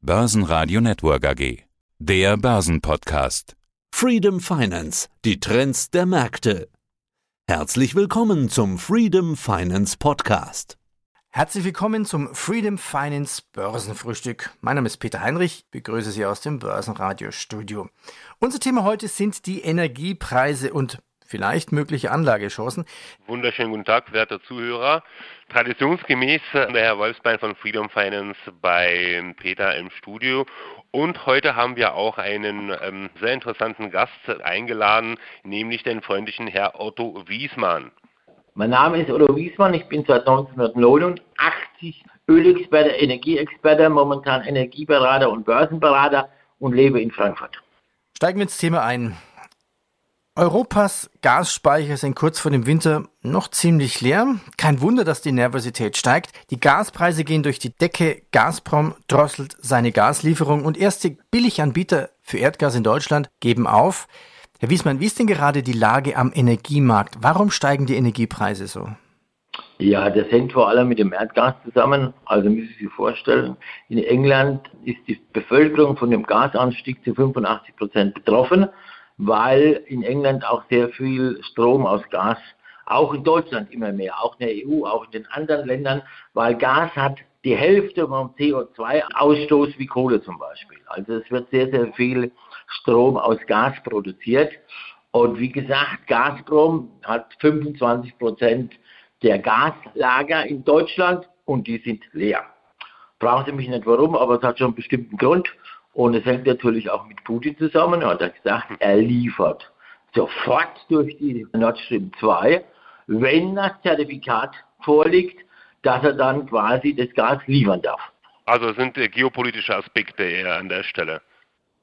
Börsenradio Network AG. Der Börsenpodcast. Freedom Finance, die Trends der Märkte. Herzlich willkommen zum Freedom Finance Podcast. Herzlich willkommen zum Freedom Finance Börsenfrühstück. Mein Name ist Peter Heinrich, begrüße Sie aus dem Börsenradio Studio. Unser Thema heute sind die Energiepreise und vielleicht mögliche Anlagechancen. Wunderschönen guten Tag, werte Zuhörer. Traditionsgemäß der Herr Wolfsbein von Freedom Finance bei Peter im Studio. Und heute haben wir auch einen ähm, sehr interessanten Gast eingeladen, nämlich den freundlichen Herr Otto Wiesmann. Mein Name ist Otto Wiesmann, ich bin seit 1989 Ölexperte, Energieexperte, momentan Energieberater und Börsenberater und lebe in Frankfurt. Steigen wir ins Thema ein. Europas Gasspeicher sind kurz vor dem Winter noch ziemlich leer. Kein Wunder, dass die Nervosität steigt. Die Gaspreise gehen durch die Decke. Gazprom drosselt seine Gaslieferung und erste Billiganbieter für Erdgas in Deutschland geben auf. Herr Wiesmann, wie ist denn gerade die Lage am Energiemarkt? Warum steigen die Energiepreise so? Ja, das hängt vor allem mit dem Erdgas zusammen. Also müssen Sie sich vorstellen, in England ist die Bevölkerung von dem Gasanstieg zu 85 Prozent betroffen weil in England auch sehr viel Strom aus Gas, auch in Deutschland immer mehr, auch in der EU, auch in den anderen Ländern, weil Gas hat die Hälfte vom CO2-Ausstoß wie Kohle zum Beispiel. Also es wird sehr, sehr viel Strom aus Gas produziert. Und wie gesagt, Gazprom hat 25 Prozent der Gaslager in Deutschland und die sind leer. Brauchen Sie mich nicht warum, aber es hat schon einen bestimmten Grund. Und es hängt natürlich auch mit Putin zusammen. Er hat gesagt, er liefert sofort durch die Nord Stream 2, wenn das Zertifikat vorliegt, dass er dann quasi das Gas liefern darf. Also sind geopolitische Aspekte eher an der Stelle?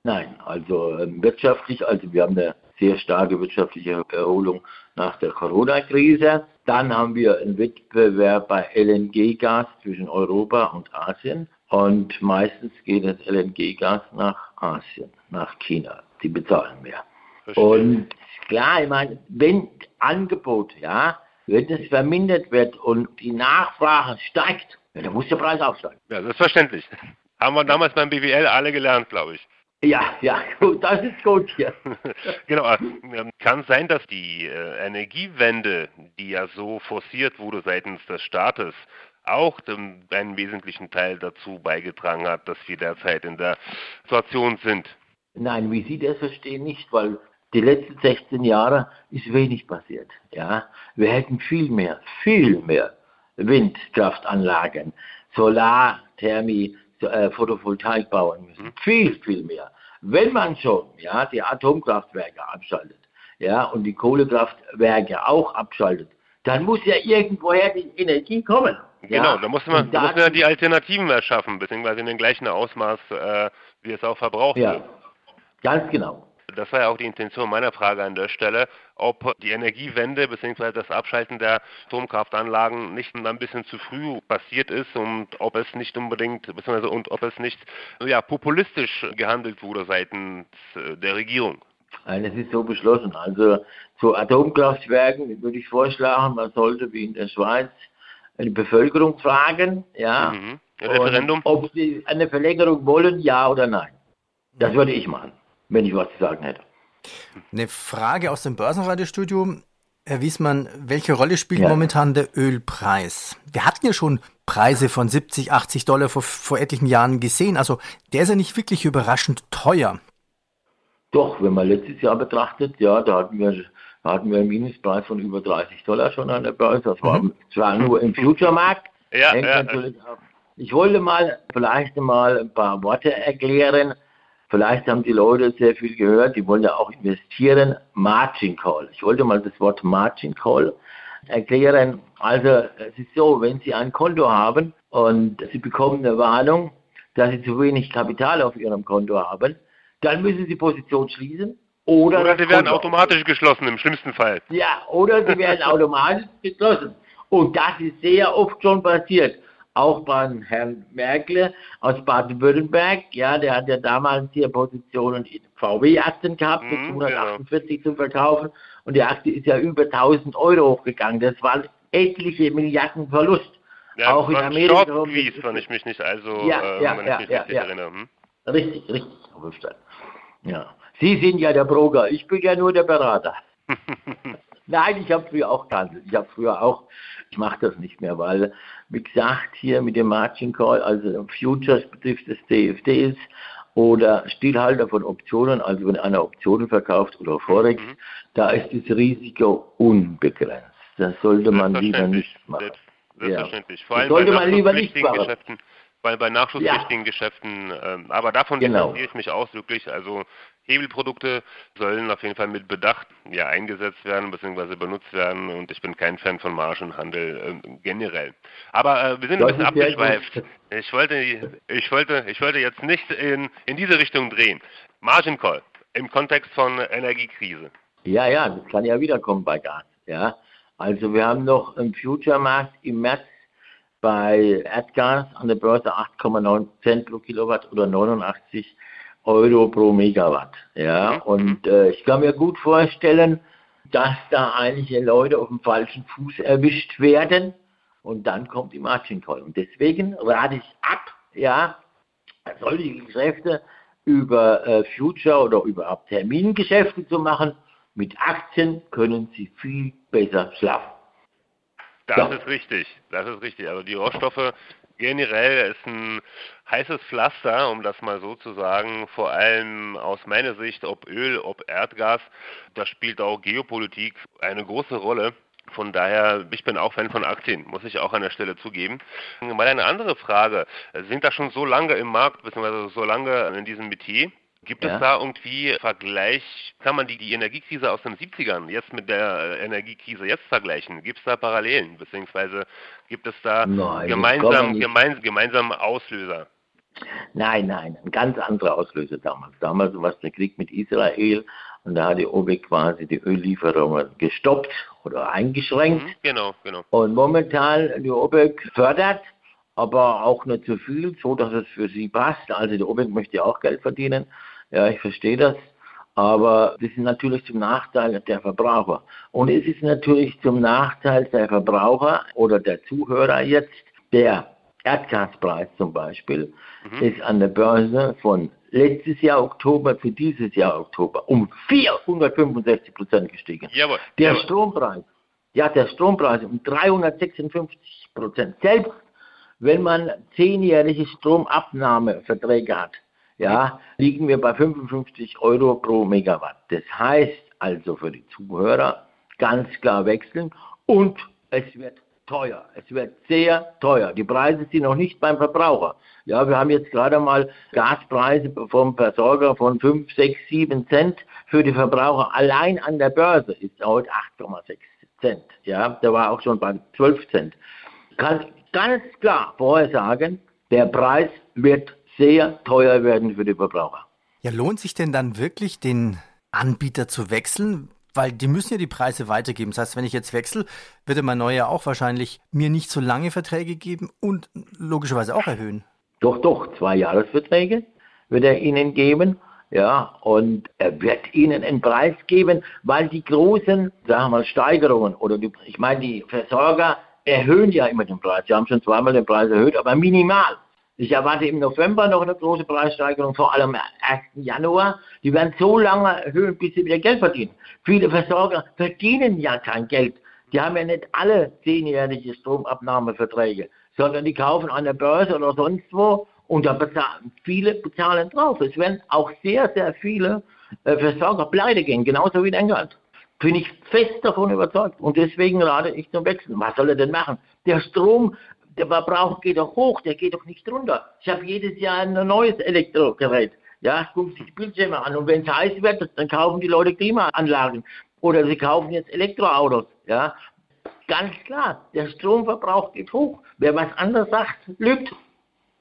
Nein, also ähm, wirtschaftlich, also wir haben eine sehr starke wirtschaftliche Erholung nach der Corona-Krise. Dann haben wir einen Wettbewerb bei LNG-Gas zwischen Europa und Asien. Und meistens geht das LNG-Gas nach Asien, nach China. Die bezahlen mehr. Verstehe. Und klar, ich meine, wenn Angebot, ja, wenn das vermindert wird und die Nachfrage steigt, ja, dann muss der Preis aufsteigen. Ja, selbstverständlich. Haben wir damals beim BWL alle gelernt, glaube ich. Ja, ja, das ist gut hier. genau, ähm, kann sein, dass die äh, Energiewende, die ja so forciert wurde seitens des Staates, auch einen wesentlichen Teil dazu beigetragen hat, dass wir derzeit in der Situation sind. Nein, wie Sie das verstehen, nicht, weil die letzten 16 Jahre ist wenig passiert. Ja, wir hätten viel mehr, viel mehr Windkraftanlagen, Solar, Thermie, äh, Photovoltaik bauen müssen. Mhm. Viel, viel mehr. Wenn man schon ja, die Atomkraftwerke abschaltet ja, und die Kohlekraftwerke auch abschaltet, dann muss ja irgendwoher die Energie kommen. Genau, da muss man, da muss man die Alternativen erschaffen, beziehungsweise in dem gleichen Ausmaß, äh, wie es auch verbraucht ja, wird. Ganz genau. Das war ja auch die Intention meiner Frage an der Stelle, ob die Energiewende bzw. das Abschalten der Atomkraftanlagen nicht ein bisschen zu früh passiert ist und ob es nicht unbedingt bzw. und ob es nicht ja, populistisch gehandelt wurde seitens äh, der Regierung. Nein, es ist so beschlossen. Also zu Atomkraftwerken würde ich vorschlagen, man sollte wie in der Schweiz die Bevölkerung fragen, ja, mhm. Referendum. ob sie eine Verlängerung wollen, ja oder nein. Das würde ich machen, wenn ich was zu sagen hätte. Eine Frage aus dem Börsenradiostudio. Herr Wiesmann, welche Rolle spielt ja. momentan der Ölpreis? Wir hatten ja schon Preise von 70, 80 Dollar vor, vor etlichen Jahren gesehen. Also der ist ja nicht wirklich überraschend teuer. Doch, wenn man letztes Jahr betrachtet, ja, da hatten wir da hatten wir einen Minuspreis von über 30 Dollar schon an der Börse. Das war mhm. zwar nur im Future-Markt. Ja, ja. Ich wollte mal vielleicht mal ein paar Worte erklären. Vielleicht haben die Leute sehr viel gehört, die wollen ja auch investieren. Margin Call. Ich wollte mal das Wort Margin Call erklären. Also es ist so, wenn Sie ein Konto haben und Sie bekommen eine Warnung, dass Sie zu wenig Kapital auf Ihrem Konto haben, dann müssen Sie Position schließen oder, oder sie werden automatisch geschlossen, im schlimmsten Fall. Ja, oder sie werden automatisch geschlossen. Und das ist sehr oft schon passiert. Auch beim Herrn Merkel aus Baden-Württemberg, ja, der hat ja damals hier Positionen in VW-Aktien gehabt, mm, 248 ja. zu verkaufen. Und die Aktie ist ja über 1000 Euro hochgegangen. Das war etliche Milliarden Verlust. Ja, auch in Amerika. Shortquiz, wenn ich mich nicht also, Ja, äh, ja, wenn ja, ich mich richtig erinnere. Hm? Richtig, richtig, Herr Wolfstein. Ja. Sie sind ja der Broker, ich bin ja nur der Berater. Nein, ich habe früher auch gehandelt. Ich habe früher auch, ich mache das nicht mehr, weil, wie gesagt, hier mit dem Margin Call, also Futures betrifft des CFDs oder Stillhalter von Optionen, also wenn einer Optionen verkauft oder Forex, Mhm. da ist das Risiko unbegrenzt. Das sollte man lieber nicht machen. Selbst, selbstverständlich. Vor Das allem sollte bei man lieber nicht machen. Geschäften. Bei, bei nachschusspflichtigen Geschäften, ähm, aber davon Genau. distanziere ich mich ausdrücklich. Also Hebelprodukte sollen auf jeden Fall mit Bedacht ja, eingesetzt werden bzw. benutzt werden und ich bin kein Fan von Margenhandel ähm, generell. Aber äh, wir sind ein bisschen abgeschweift. Ich wollte, ich wollte, ich wollte jetzt nicht in, in diese Richtung drehen. Margin Call im Kontext von Energiekrise. Ja, ja, das kann ja wiederkommen bei Gas. Ja, also wir haben noch im Future-Markt im März bei Erdgas an der Börse 8,9 Cent pro Kilowatt oder 89 Euro pro Megawatt. Ja, Mhm. und äh, ich kann mir gut vorstellen, dass da einige Leute auf dem falschen Fuß erwischt werden und dann kommt die Margin Call. Und deswegen rate ich ab, ja, solche Geschäfte über äh, Future oder überhaupt Termingeschäfte zu machen. Mit Aktien können Sie viel besser schlafen. Das Ja. ist richtig, das ist richtig. Also die Rohstoffe generell ist ein heißes Pflaster, um das mal so zu sagen, vor allem aus meiner Sicht, ob Öl, ob Erdgas, da spielt auch Geopolitik eine große Rolle. Von daher, ich bin auch Fan von Aktien, muss ich auch an der Stelle zugeben. Mal eine andere Frage. Sind da schon so lange im Markt, beziehungsweise so lange in diesem Metier. Gibt Ja. es da irgendwie Vergleich, kann man die, die Energiekrise aus den 70ern jetzt mit der Energiekrise jetzt vergleichen? Gibt es da Parallelen, beziehungsweise gibt es da Nein, gemeinsam, nicht. gemein, gemeinsam Auslöser? Nein, nein, ein ganz anderer Auslöser damals. Damals war es der Krieg mit Israel und da hat die OPEC quasi die Öllieferungen gestoppt oder eingeschränkt. Mhm, genau, genau. Und momentan die OPEC fördert, aber auch nicht zu viel, so dass es für sie passt. Also die OPEC möchte ja auch Geld verdienen. Ja, ich verstehe das. Aber das ist natürlich zum Nachteil der Verbraucher. Und es ist natürlich zum Nachteil der Verbraucher oder der Zuhörer jetzt, der Erdgaspreis zum Beispiel ist an der Börse von letztes Jahr Oktober zu dieses Jahr Oktober um 465 Prozent gestiegen. Jawohl. Der jawohl. Strompreis, ja, der Strompreis um 356 Prozent. Selbst wenn man zehnjährige Stromabnahmeverträge hat, ja, liegen wir bei 55 Euro pro Megawatt. Das heißt also für die Zuhörer ganz klar wechseln und es wird teuer. Es wird sehr teuer. Die Preise sind noch nicht beim Verbraucher. Ja, wir haben jetzt gerade mal Gaspreise vom Versorger von 5, 6, 7 Cent. Für die Verbraucher allein an der Börse ist heute 8,6 Cent. Ja, der war auch schon bei 12 Cent. Kann ganz klar vorher sagen, der Preis wird sehr teuer werden für die Verbraucher. Ja, lohnt sich denn dann wirklich, den Anbieter zu wechseln? Weil die müssen ja die Preise weitergeben. Das heißt, wenn ich jetzt wechsle, würde mein neuer auch wahrscheinlich mir nicht so lange Verträge geben und logischerweise auch erhöhen. Doch, doch, zwei Jahresverträge wird er Ihnen geben. Ja, und er wird Ihnen einen Preis geben, weil die großen, sagen wir mal, Steigerungen oder die, ich meine, die Versorger erhöhen ja immer den Preis. Sie haben schon zweimal den Preis erhöht, aber minimal. Ich erwarte im November noch eine große Preissteigerung, vor allem am 1. Januar. Die werden so lange erhöhen, bis sie wieder Geld verdienen. Viele Versorger verdienen ja kein Geld. Die haben ja nicht alle zehnjährige Stromabnahmeverträge, sondern die kaufen an der Börse oder sonst wo und da bezahlen viele bezahlen drauf. Es werden auch sehr, sehr viele äh, Versorger pleite gehen, genauso wie in England. Bin ich fest davon überzeugt. Und deswegen rate ich zum Wechseln. Was soll er denn machen? Der Strom, der Verbrauch geht doch hoch, der geht doch nicht runter. Ich habe jedes Jahr ein neues Elektrogerät. Ja, gucken sich Bildschirme an. Und wenn es heiß wird, dann kaufen die Leute Klimaanlagen. Oder sie kaufen jetzt Elektroautos. Ja, ganz klar, der Stromverbrauch geht hoch. Wer was anderes sagt, lügt.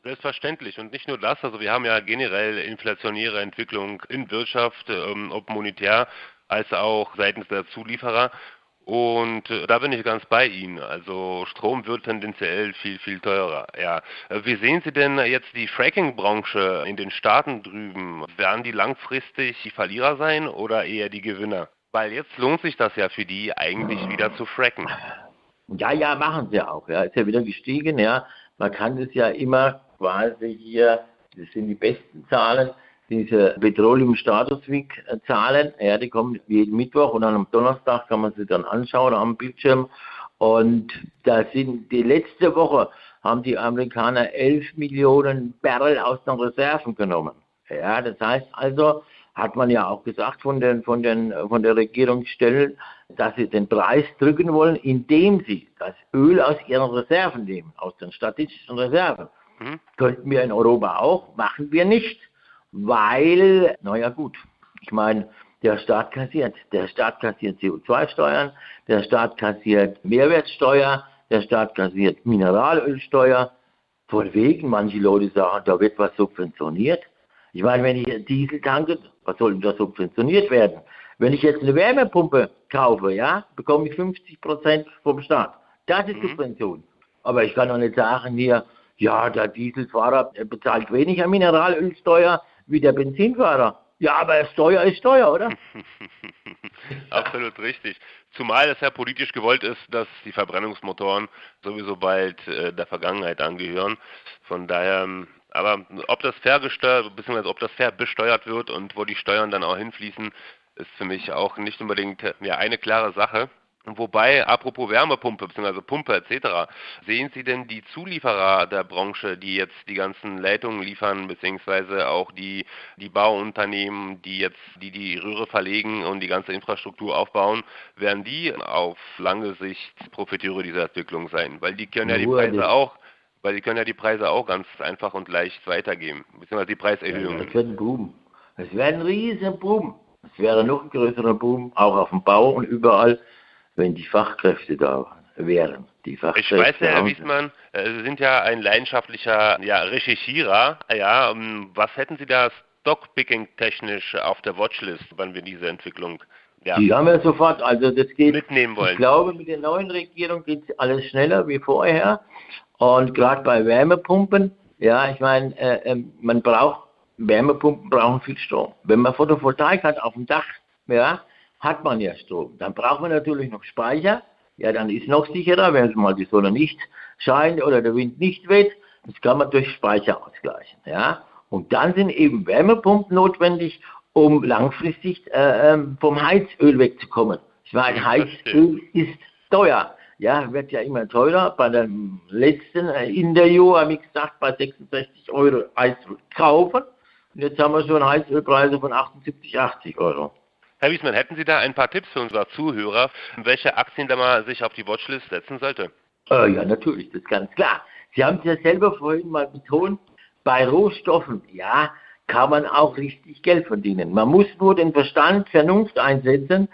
Selbstverständlich. Und nicht nur das, also wir haben ja generell inflationäre Entwicklung in Wirtschaft, ähm, ob monetär, als auch seitens der Zulieferer. Und äh, da bin ich ganz bei Ihnen. Also Strom wird tendenziell viel, viel teurer. Ja. Äh, Wie sehen Sie denn jetzt die Fracking-Branche in den Staaten drüben? Werden die langfristig die Verlierer sein oder eher die Gewinner? Weil jetzt lohnt sich das ja für die eigentlich wieder zu fracken. Ja, ja, machen sie auch. Ja, ist ja wieder gestiegen. Ja, man kann es ja immer quasi hier, das sind die besten Zahlen, diese Petroleum Status Week Zahlen. Ja, die kommen jeden Mittwoch und dann am Donnerstag kann man sie dann anschauen am Bildschirm. Und da sind die letzte Woche haben die Amerikaner 11 Millionen Barrel aus den Reserven genommen. Ja, das heißt also, hat man ja auch gesagt von den, von den, von der Regierungsstellen, dass sie den Preis drücken wollen, indem sie das Öl aus ihren Reserven nehmen, aus den statistischen Reserven. Mhm. Könnten wir in Europa auch, machen wir nicht, weil, naja gut, ich meine, der Staat kassiert. Der Staat kassiert CO2-Steuern, der Staat kassiert Mehrwertsteuer, der Staat kassiert Mineralölsteuer. Von wegen, manche Leute sagen, da wird was subventioniert. Ich meine, wenn ich Diesel tanke, was soll denn da subventioniert werden? Wenn ich jetzt eine Wärmepumpe kaufe, ja, bekomme ich 50 Prozent vom Staat. Das ist mhm. Subvention. Aber ich kann doch nicht sagen hier, ja, der Dieselfahrer bezahlt weniger Mineralölsteuer wie der Benzinfahrer. Ja, aber Steuer ist Steuer, oder? Absolut richtig. Zumal es ja politisch gewollt ist, dass die Verbrennungsmotoren sowieso bald äh, der Vergangenheit angehören. Von daher, aber ob das fair gesteuert, beziehungsweise ob das fair besteuert wird und wo die Steuern dann auch hinfließen, ist für mich auch nicht unbedingt ja, eine klare Sache. Wobei, apropos Wärmepumpe bzw. Pumpe etc., sehen Sie denn die Zulieferer der Branche, die jetzt die ganzen Leitungen liefern, beziehungsweise auch die, die Bauunternehmen, die jetzt die, die Röhre verlegen und die ganze Infrastruktur aufbauen, werden die auf lange Sicht Profiteure dieser Entwicklung sein? Weil die können ja die Preise auch weil die können ja die Preise auch ganz einfach und leicht weitergeben, beziehungsweise die Preiserhöhungen. Ja, das wird ein Boom. Es wäre ein riesen Boom. Es wäre noch ein größerer Boom, auch auf dem Bau und überall wenn die Fachkräfte da wären. Die Fachkräfte ich weiß ja, Herr Wiesmann, äh, Sie sind ja ein leidenschaftlicher ja, Recherchierer. Ja, ähm, was hätten Sie da Stockpicking technisch auf der Watchlist, wann wir diese Entwicklung ja, die haben wir sofort, also das geht, mitnehmen wollen. Ich glaube, mit der neuen Regierung geht alles schneller wie vorher. Und gerade bei Wärmepumpen, ja, ich meine, äh, äh, man braucht, Wärmepumpen brauchen viel Strom. Wenn man Photovoltaik hat auf dem Dach, ja, hat man ja Strom. Dann braucht man natürlich noch Speicher. Ja, dann ist noch sicherer, wenn es mal die Sonne nicht scheint oder der Wind nicht weht. Das kann man durch Speicher ausgleichen. Ja? Und dann sind eben Wärmepumpen notwendig, um langfristig äh, ähm, vom Heizöl wegzukommen. Ich meine, Heizöl ist teuer. Ja, wird ja immer teurer. Bei dem letzten äh, Interview habe ich gesagt, bei 66 Euro Heizöl kaufen. Und jetzt haben wir schon Heizölpreise von 78, 80 Euro. Herr Wiesmann, hätten Sie da ein paar Tipps für unsere Zuhörer, welche Aktien da mal sich auf die Watchlist setzen sollte? Äh, ja, natürlich, das ist ganz klar. Sie haben es ja selber vorhin mal betont, bei Rohstoffen, ja, kann man auch richtig Geld verdienen. Man muss nur den Verstand, Vernunft einsetzen,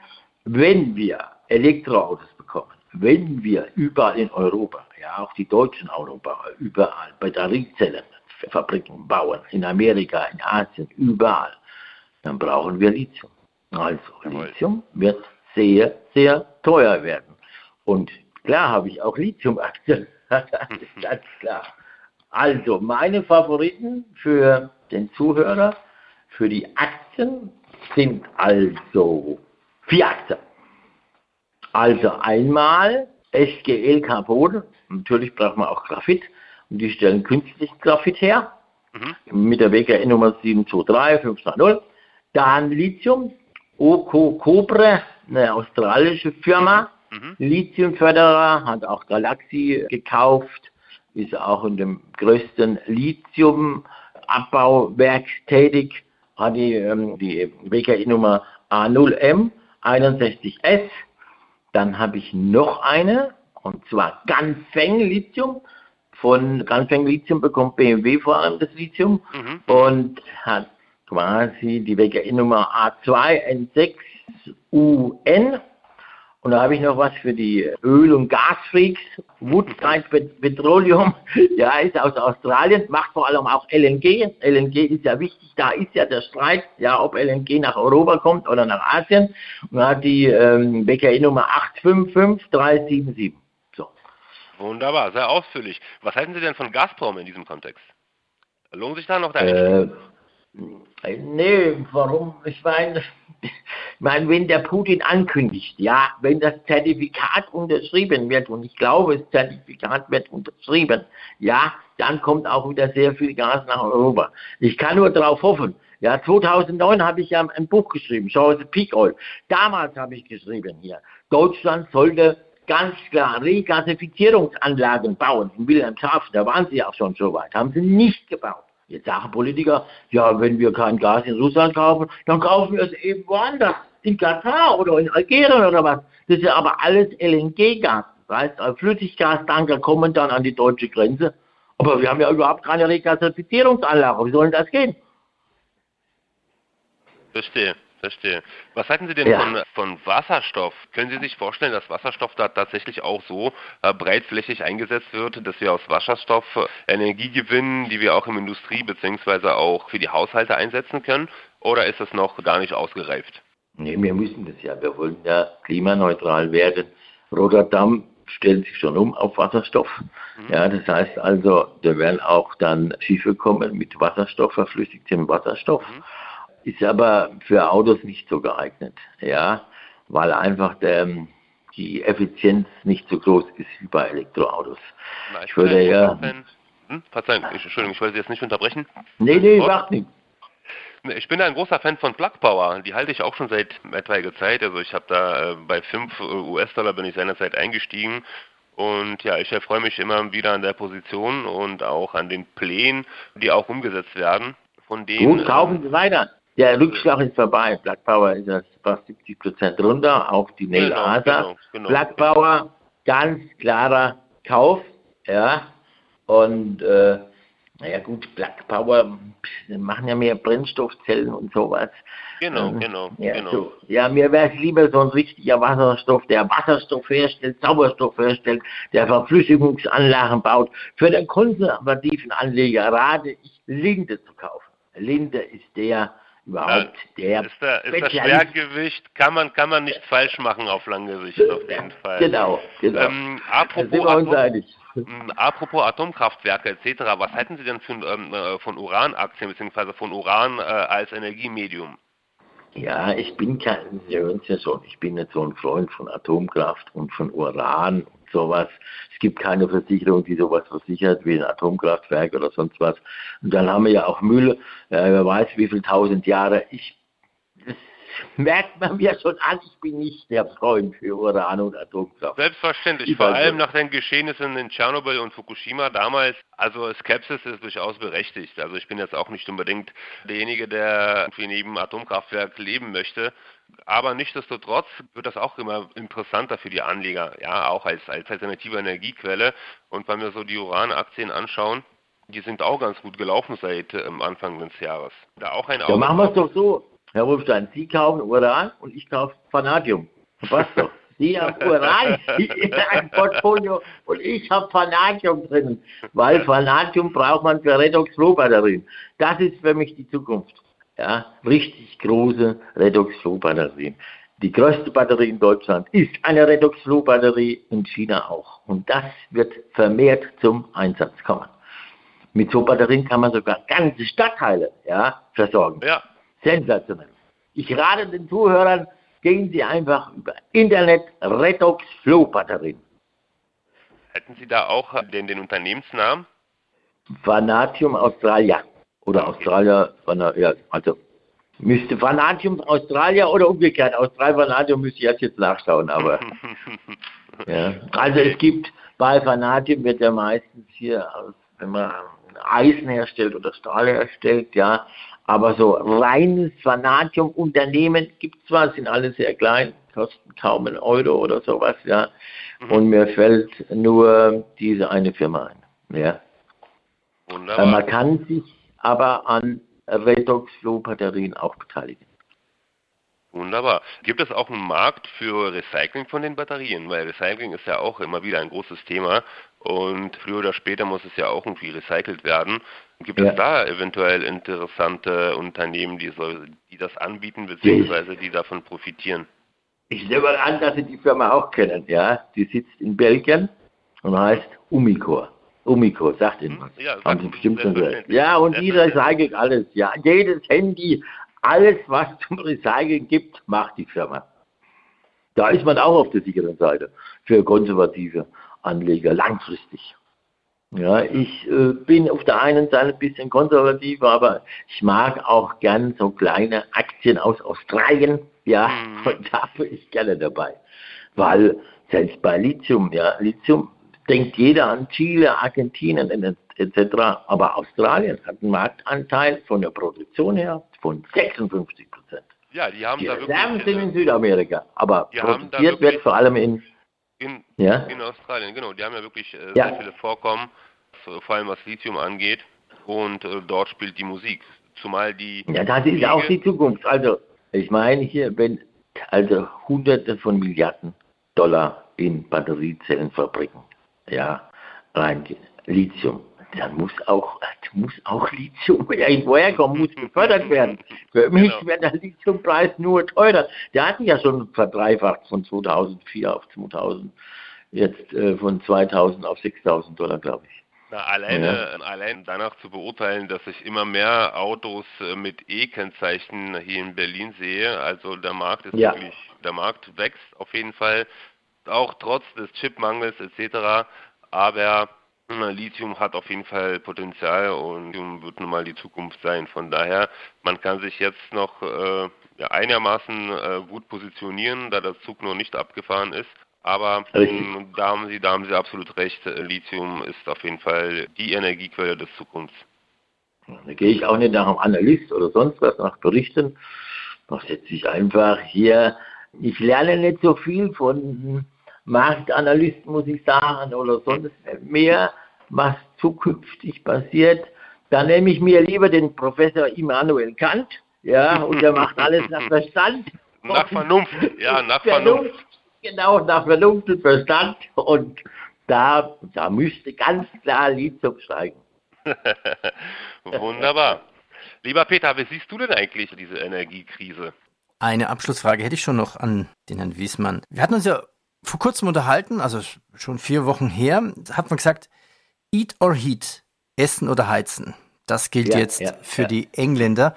wenn wir Elektroautos bekommen, wenn wir überall in Europa, ja, auch die deutschen Autobauer, überall Batteriezellen, Fabriken bauen, in Amerika, in Asien, überall, dann brauchen wir Lithium. Also Lithium wird sehr, sehr teuer werden. Und klar habe ich auch Lithium-Aktien. das ist ganz klar. Also meine Favoriten für den Zuhörer, für die Aktien sind also vier Aktien. Also einmal SGL Carbon, natürlich braucht man auch Graphit und die stellen künstlich Graphit her mhm. mit der WKN Nummer 723520. Dann Lithium, Oko Cobre, eine australische Firma, mhm. Lithiumförderer, hat auch Galaxy gekauft, ist auch in dem größten Lithiumabbauwerk tätig, hat die, ähm, die WKI-Nummer A0M 61S. Dann habe ich noch eine, und zwar Ganfeng Lithium. Von Ganfeng Lithium bekommt BMW vor allem das Lithium mhm. und hat quasi die WGN-Nummer A2N6UN. Und da habe ich noch was für die Öl- und Gasfreaks. Woodside Petroleum, ja, ist aus Australien, macht vor allem auch LNG. LNG ist ja wichtig, da ist ja der Streit, ja, ob LNG nach Europa kommt oder nach Asien. Und da hat die ähm, BKI-Nummer 855377. So. Wunderbar, sehr ausführlich. Was halten Sie denn von Gazprom in diesem Kontext? Lohnt sich da noch der äh, Nee, warum? Ich meine, Ich meine, wenn der Putin ankündigt, ja, wenn das Zertifikat unterschrieben wird, und ich glaube, das Zertifikat wird unterschrieben, ja, dann kommt auch wieder sehr viel Gas nach Europa. Ich kann nur darauf hoffen. Ja, 2009 habe ich ja ein Buch geschrieben, the Peak Oil. Damals habe ich geschrieben hier, Deutschland sollte ganz klar Regasifizierungsanlagen bauen in Wilhelmshaven. Da waren sie auch schon so weit, haben sie nicht gebaut. Jetzt sagen Politiker, ja, wenn wir kein Gas in Russland kaufen, dann kaufen wir es eben woanders, in Katar oder in Algerien oder was. Das ist ja aber alles LNG-Gas. Das heißt, Flüssiggastanker kommen dann an die deutsche Grenze. Aber wir haben ja überhaupt keine Regasifizierungsanlage. Wie soll denn das gehen? Verstehe. Verstehe. Was halten Sie denn ja. von, von Wasserstoff? Können Sie sich vorstellen, dass Wasserstoff da tatsächlich auch so äh, breitflächig eingesetzt wird, dass wir aus Wasserstoff äh, Energie gewinnen, die wir auch im Industrie bzw. auch für die Haushalte einsetzen können? Oder ist das noch gar nicht ausgereift? Nee, wir müssen das ja. Wir wollen ja klimaneutral werden. Rotterdam stellt sich schon um auf Wasserstoff. Mhm. Ja, das heißt also, da werden auch dann Schiffe kommen mit Wasserstoff, verflüssigtem Wasserstoff. Mhm ist aber für Autos nicht so geeignet, ja, weil einfach der, die Effizienz nicht so groß ist wie bei Elektroautos. Na, ich, ich würde ja. Hm? Verzeihung, ich, Entschuldigung, ich wollte Sie jetzt nicht unterbrechen. Nee, nee, macht nichts. Ich bin ein großer Fan von Plug Power. Die halte ich auch schon seit etwaiger Zeit. Also ich habe da äh, bei 5 US-Dollar bin ich seinerzeit eingestiegen. Und ja, ich erfreue mich immer wieder an der Position und auch an den Plänen, die auch umgesetzt werden. Von denen, Gut, kaufen Sie weiter. Der Rückschlag ist vorbei. Black Power ist jetzt fast 70 Prozent runter, auch die Nail genau, Asa. Genau, genau. Black Power, ganz klarer Kauf, ja. Und äh, naja gut, Black Power machen ja mehr Brennstoffzellen und sowas. Genau, ähm, genau, ja, genau. So. Ja, mir wäre es lieber so ein richtiger Wasserstoff, der Wasserstoff herstellt, Sauerstoff herstellt, der Verflüssigungsanlagen baut. Für den konservativen Anleger rate ich, Linde zu kaufen. Linde ist der, überhaupt der, ist der, ist das Schwergewicht, kann man, kann man nicht falsch machen auf lange Sicht, auf jeden Fall. Genau, genau. Ähm, apropos, Atom, hm, apropos Atomkraftwerke etc., was halten Sie denn für, ähm, äh, von Uranaktien bzw. von Uran äh, als Energiemedium? Ja, ich bin kein, Sie hören es ja schon, ich bin nicht so ein Freund von Atomkraft und von Uran sowas. Es gibt keine Versicherung, die sowas versichert wie ein Atomkraftwerk oder sonst was. Und dann haben wir ja auch Müll, äh, wer weiß wie viele tausend Jahre. Ich merkt man mir schon an, ich bin nicht der Freund für Uran und Atomkraft. Selbstverständlich, vor allem nach den Geschehnissen in Tschernobyl und Fukushima damals. Also Skepsis ist durchaus berechtigt. Also ich bin jetzt auch nicht unbedingt derjenige, der irgendwie neben Atomkraftwerk leben möchte. Aber nichtsdestotrotz wird das auch immer interessanter für die Anleger, ja, auch als, als alternative Energiequelle. Und wenn wir so die Uranaktien anschauen, die sind auch ganz gut gelaufen seit ähm, Anfang des Jahres. Da auch ein Auge ja, machen wir es doch so. Herr Wolfstein, Sie kaufen Uran und ich kaufe Vanadium. Passt doch. Sie haben Uran in einem Portfolio und ich habe Vanadium drin, weil Vanadium braucht man für Redox-Flow-Batterien. Das ist für mich die Zukunft. Ja, richtig große Redox-Flow-Batterien. Die größte Batterie in Deutschland ist eine Redox-Flow-Batterie, in China auch. Und das wird vermehrt zum Einsatz kommen. Mit so Batterien kann man sogar ganze Stadtteile ja, versorgen. Ja, Sensationell. Ich rate den Zuhörern, gehen Sie einfach über Internet Redox Flow Batterien. Hätten Sie da auch den, den Unternehmensnamen? Vanatium Australia. Oder Australia, ja, also müsste Vanatium Australia oder umgekehrt. Australia Vanatium müsste ich jetzt, jetzt nachschauen, aber. ja. Also es gibt bei Vanatium wird ja meistens hier, wenn man Eisen herstellt oder Stahl herstellt, ja, aber so reines Vanadium-Unternehmen gibt es zwar, sind alle sehr klein, kosten kaum einen Euro oder sowas, ja. Mhm. Und mir fällt nur diese eine Firma ein. Ja. Wunderbar. Man kann sich aber an Redox-Flow-Batterien auch beteiligen. Wunderbar. Gibt es auch einen Markt für Recycling von den Batterien? Weil Recycling ist ja auch immer wieder ein großes Thema und früher oder später muss es ja auch irgendwie recycelt werden. Gibt ja. es da eventuell interessante Unternehmen, die, so, die das anbieten bzw. die davon profitieren? Ich nehme an, dass Sie die Firma auch kennen, ja. Die sitzt in Belgien und heißt Umicor. Umicor, sagt Ihnen hm? was. Ja, Haben Sie bestimmt schon gehört. Ja, und die recycelt alles, ja. Jedes Handy, Alles, was zum Recyceln gibt, macht die Firma. Da ist man auch auf der sicheren Seite für konservative Anleger langfristig. Ja, ich äh, bin auf der einen Seite ein bisschen konservativ, aber ich mag auch gern so kleine Aktien aus Australien. Ja, mhm. und da bin ich gerne dabei. Weil selbst bei Lithium, ja, Lithium denkt jeder an Chile, Argentinien etc. Aber Australien hat einen Marktanteil von der Produktion her von 56 Prozent. Ja, die haben die da Reserven wirklich. sind in Südamerika, aber produziert wird vor allem in in, ja? in Australien, genau. Die haben ja wirklich äh, Ja. sehr viele Vorkommen, vor allem was Lithium angeht. Und äh, dort spielt die Musik. Zumal die. Ja, das ist auch die Zukunft. Also, ich meine hier, wenn also hunderte von Milliarden Dollar in Batteriezellenfabriken, ja, reingehen, Lithium, dann muss auch, muss auch Lithium irgendwo herkommen, muss gefördert werden. Für mich Genau. wird der Lithiumpreis nur teurer. Der hat sich ja schon verdreifacht von 2004 auf 2000, jetzt äh, von 2000 auf 6000 Dollar, glaube ich. Na, alleine, allein danach zu beurteilen, dass ich immer mehr Autos äh, mit E-Kennzeichen hier in Berlin sehe. Also der Markt ist Ja. wirklich, der Markt wächst auf jeden Fall, auch trotz des Chipmangels etc. Aber äh, Lithium hat auf jeden Fall Potenzial und Lithium wird nun mal die Zukunft sein. Von daher, man kann sich jetzt noch äh, einigermaßen äh, gut positionieren, da der Zug noch nicht abgefahren ist. Aber mh, da haben Sie, da haben Sie absolut recht. Äh, Lithium ist auf jeden Fall die Energiequelle des Zukunfts. Da gehe ich auch nicht nach einem Analyst oder sonst was, nach Berichten. Da setze ich einfach hier. Ich lerne nicht so viel von Marktanalysten, muss ich sagen, oder sonst mehr, was zukünftig passiert. Da nehme ich mir lieber den Professor Immanuel Kant, ja, und der macht alles nach Verstand. Nach Vernunft, ja, nach Vernunft, Vernunft. genau, nach Vernunft und Verstand. Und da, da müsste ganz klar Lithium steigen. Wunderbar. Lieber Peter, wie siehst du denn eigentlich diese Energiekrise? Eine Abschlussfrage hätte ich schon noch an den Herrn Wiesmann. Wir hatten uns ja vor kurzem unterhalten, also schon vier Wochen her, hat man gesagt, eat or heat, essen oder heizen. Das gilt Ja, jetzt ja, für ja. die Engländer.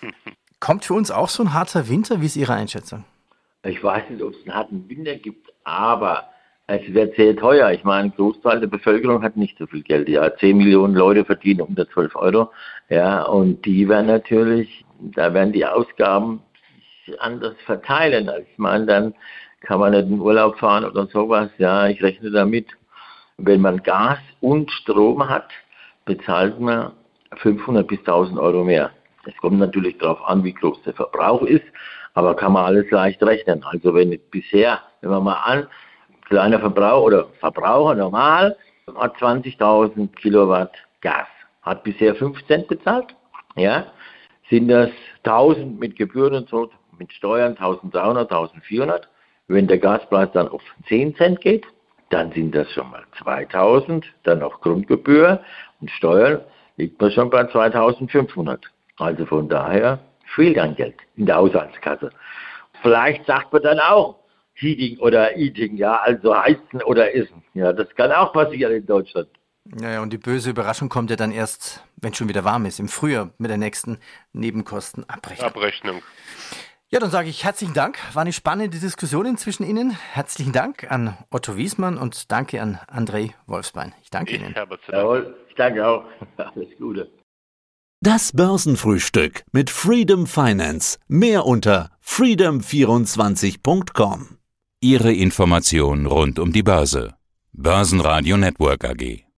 Kommt für uns auch so ein harter Winter? Wie ist Ihre Einschätzung? Ich weiß nicht, ob es einen harten Winter gibt, aber es wird sehr teuer. Ich meine, ein Großteil der Bevölkerung hat nicht so viel Geld. Ja, 10 Millionen Leute verdienen unter 12 Euro. Ja, und die werden natürlich, da werden die Ausgaben anders verteilen. Ich meine, dann kann man nicht in Urlaub fahren oder sowas. Ja, ich rechne damit, wenn man Gas und Strom hat, bezahlt man 500 bis 1000 Euro mehr. Es kommt natürlich darauf an, wie groß der Verbrauch ist, aber kann man alles leicht rechnen. Also wenn bisher, wenn man mal an, kleiner Verbrauch oder Verbraucher normal hat 20.000 Kilowatt Gas, hat bisher 5 Cent bezahlt, ja, sind das 1000 mit Gebühren und so, mit Steuern 1300, 1400. Wenn der Gaspreis dann auf 10 Cent geht, dann sind das schon mal 2000, dann noch Grundgebühr und Steuern liegt man schon bei 2500. Also von daher fehlt an Geld in der Haushaltskasse. Vielleicht sagt man dann auch Heating oder Eating, ja, also heizen oder essen. Ja, das kann auch passieren in Deutschland. Naja, und die böse Überraschung kommt ja dann erst, wenn es schon wieder warm ist, im Frühjahr mit der nächsten Nebenkostenabrechnung. Abrechnung. Ja, dann sage ich herzlichen Dank. War eine spannende Diskussion inzwischen Ihnen. Herzlichen Dank an Otto Wiesmann und danke an André Wolfsbein. Ich danke Ich Ihnen. habe zu danken. Jawohl, ich danke auch. Alles Gute. Das Börsenfrühstück mit Freedom Finance. Mehr unter freedom24.com. Ihre Information rund um die Börse. Börsenradio Network AG.